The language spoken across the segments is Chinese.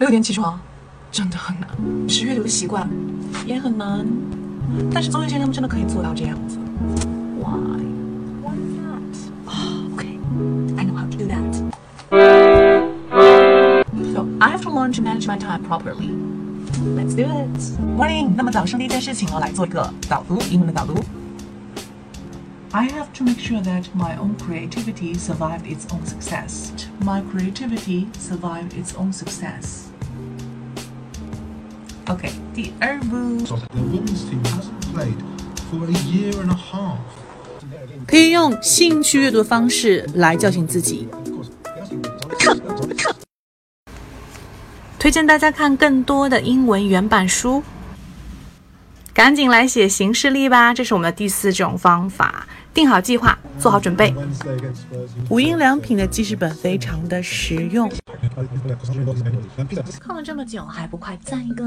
六点起床真的很难，吃阅读的习惯也很难。但是总有一些人他们真的可以做到这样子。Why? Why not? Okay, I know how to do that. So I have to learn to manage my time properly. Let's do it. Morning，那么早上第一件事情哦，来做一个导读，英文的导读。I have to make sure that my own creativity survived its own success. My creativity survived its own success. OK，第二步。The women's team hasn't played for a year and a half. 可以用兴趣阅读的方式来叫醒自己。推荐大家看更多的英文原版书，赶紧来写行事历吧！这是我们的第四种方法。定好计划，做好准备。无印良品的记事本非常的实用。看了这么久还不快赞一个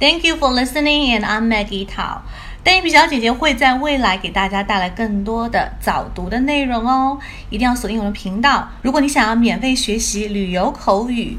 ？Thank you for listening, and I'm Maggie Tao. 单眼皮小姐姐会在未来给大家带来更多的早读的内容哦，一定要锁定我们的频道。如果你想要免费学习旅游口语、